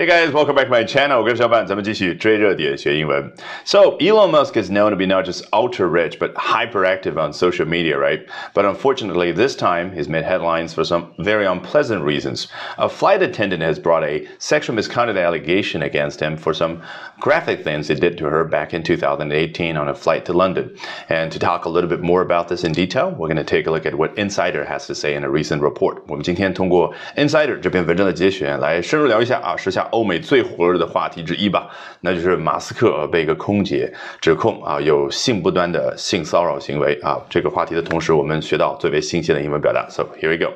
Hey guys, welcome back to my channel. 我跟小板，咱们继续追热点学英文。So Elon Musk is known to be not just ultra rich, but hyperactive on social media, right? But unfortunately, this time he's made headlines for some very unpleasant reasons. A flight attendant has brought a sexual misconduct allegation against him for some graphic things he did to her back in 2018 on a flight to London. And to talk a little bit more about this in detail, we're going to take a look at what Insider has to say in a recent report. 我们今天通过 Insider 这篇文章的节选来深入聊一下啊，时下 欧美最火热的话题之一吧，那就是马斯克被一个空姐指控啊有性不端的性骚扰行为啊。这个话题的同时，我们学到最为新鲜的英文表达。So here we go.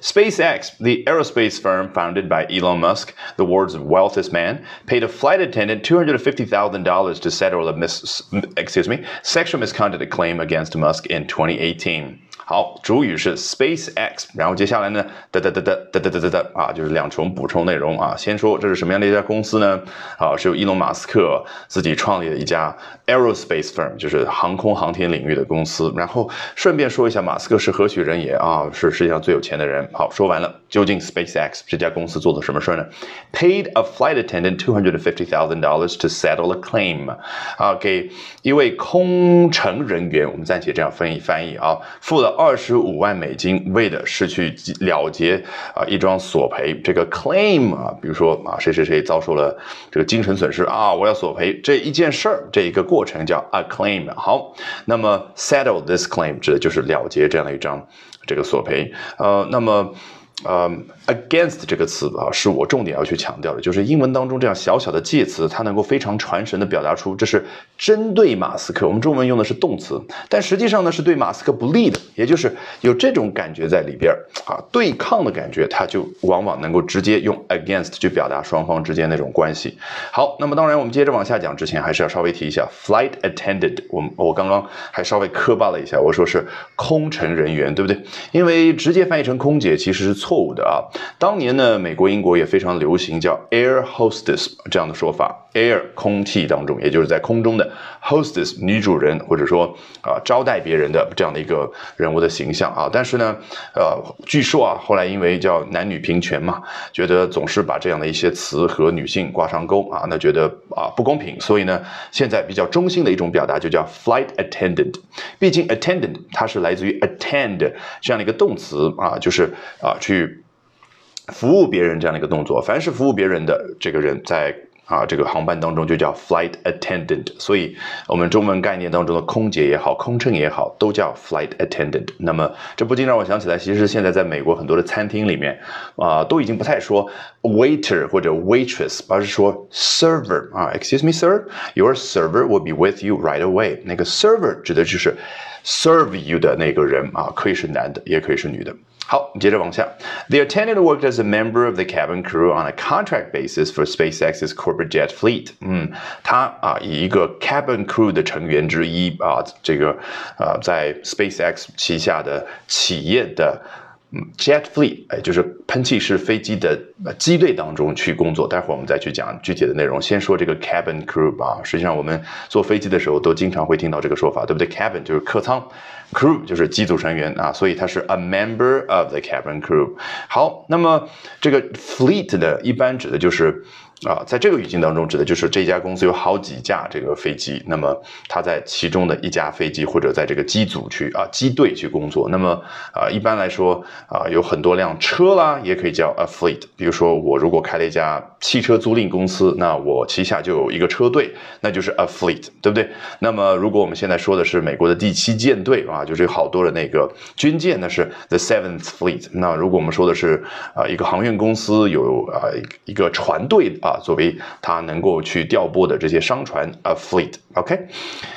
SpaceX, the aerospace firm founded by Elon Musk, the world's wealthiest man, paid a flight attendant two hundred fifty thousand dollars to settle a mis excuse me sexual misconduct claim against Musk in 2018. 好，主语是 SpaceX，然后接下来呢，哒哒哒哒哒哒哒哒哒啊，就是两重补充内容啊。先说这是什么样的一家公司呢？啊，是由伊隆马斯克自己创立的一家 aerospace firm，就是航空航天领域的公司。然后顺便说一下，马斯克是何许人也啊？是世界上最有钱的人。好，说完了，究竟 SpaceX 这家公司做了什么事呢？Paid a flight attendant two hundred fifty thousand dollars to settle a claim，啊，给一位空乘人员，我们暂且这样翻译翻译啊，付了。二十五万美金，为的是去了结啊一桩索赔。这个 claim 啊，比如说啊谁谁谁遭受了这个精神损失啊，我要索赔这一件事儿，这一个过程叫 a claim。好，那么 settle this claim 指的就是了结这样的一张这个索赔。呃，那么。呃，against 这个词啊，是我重点要去强调的，就是英文当中这样小小的介词，它能够非常传神的表达出这是针对马斯克。我们中文用的是动词，但实际上呢是对马斯克不利的，也就是有这种感觉在里边啊，对抗的感觉，它就往往能够直接用 against 去表达双方之间那种关系。好，那么当然我们接着往下讲之前，还是要稍微提一下 flight attendant。我我刚刚还稍微磕巴了一下，我说是空乘人员，对不对？因为直接翻译成空姐其实是错。错误的啊！当年呢，美国、英国也非常流行叫 air hostess 这样的说法，air 空气当中，也就是在空中的 hostess 女主人，或者说啊招待别人的这样的一个人物的形象啊。但是呢，呃，据说啊，后来因为叫男女平权嘛，觉得总是把这样的一些词和女性挂上钩啊，那觉得啊不公平，所以呢，现在比较中性的一种表达就叫 flight attendant。毕竟 attendant 它是来自于 attend 这样的一个动词啊，就是啊去。服务别人这样的一个动作，凡是服务别人的这个人，在啊这个航班当中就叫 flight attendant。所以，我们中文概念当中的空姐也好，空乘也好，都叫 flight attendant。那么，这不禁让我想起来，其实现在在美国很多的餐厅里面啊，都已经不太说 waiter 或者 waitress，而是说 server 啊，excuse me sir，your server will be with you right away。那个 server 指的就是 serve you 的那个人啊，可以是男的，也可以是女的。好，接着往下。The attendant worked as a member of the cabin crew on a contract basis for SpaceX's corporate jet fleet。嗯，他啊，以一个 cabin crew 的成员之一啊，这个呃，在 SpaceX 旗下的企业的。 Jet fleet，哎，就是喷气式飞机的机队当中去工作。待会儿我们再去讲具体的内容。先说这个 cabin crew 吧。实际上，我们坐飞机的时候都经常会听到这个说法，对不对？Cabin 就是客舱，crew 就是机组成员啊，所以它是 a member of the cabin crew。好，那么这个 fleet 的一般指的就是。啊，在这个语境当中，指的就是这家公司有好几架这个飞机，那么它在其中的一架飞机或者在这个机组去啊机队去工作。那么啊，一般来说啊，有很多辆车啦，也可以叫 a fleet。比如说我如果开了一家汽车租赁公司，那我旗下就有一个车队，那就是 a fleet，对不对？那么如果我们现在说的是美国的第七舰队啊，就是有好多的那个军舰，那是 the seventh fleet。那如果我们说的是啊一个航运公司有啊一个船队啊。啊，作为他能够去调拨的这些商船，a fleet。OK，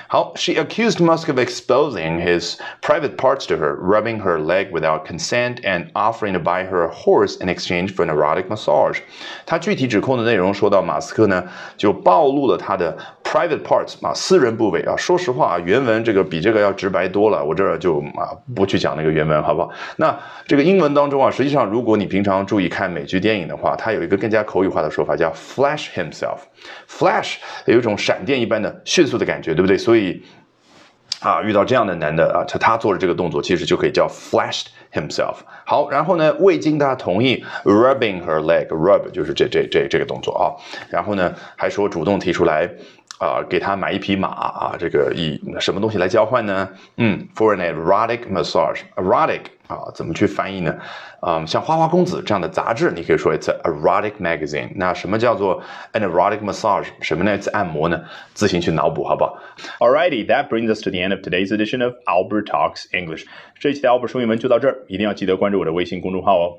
好，She accused Musk of exposing his private parts to her, rubbing her leg without consent, and offering to buy her a horse in exchange for an erotic massage。他具体指控的内容说到，马斯克呢就暴露了他的 private parts 啊，私人部位啊。说实话，原文这个比这个要直白多了，我这儿就啊不去讲那个原文，好不好？那这个英文当中啊，实际上如果你平常注意看美剧电影的话，它有一个更加口语化的说法叫。Flash himself，flash 有一种闪电一般的迅速的感觉，对不对？所以啊，遇到这样的男的啊，他他做了这个动作，其实就可以叫 flashed himself。好，然后呢，未经他同意，rubbing her leg，rub 就是这这这这个动作啊。然后呢，还说主动提出来。啊，给他买一匹马啊，这个以什么东西来交换呢？嗯，for an erotic massage，erotic 啊，怎么去翻译呢？啊，像花花公子这样的杂志，你可以说 it's erotic magazine。那什么叫做 an erotic massage？什么呢？？it's 按摩呢？自行去脑补，好不好？Alrighty, that brings us to the end of today's edition of Albert Talks English。这一期的 Albert 说英文就到这儿，一定要记得关注我的微信公众号哦。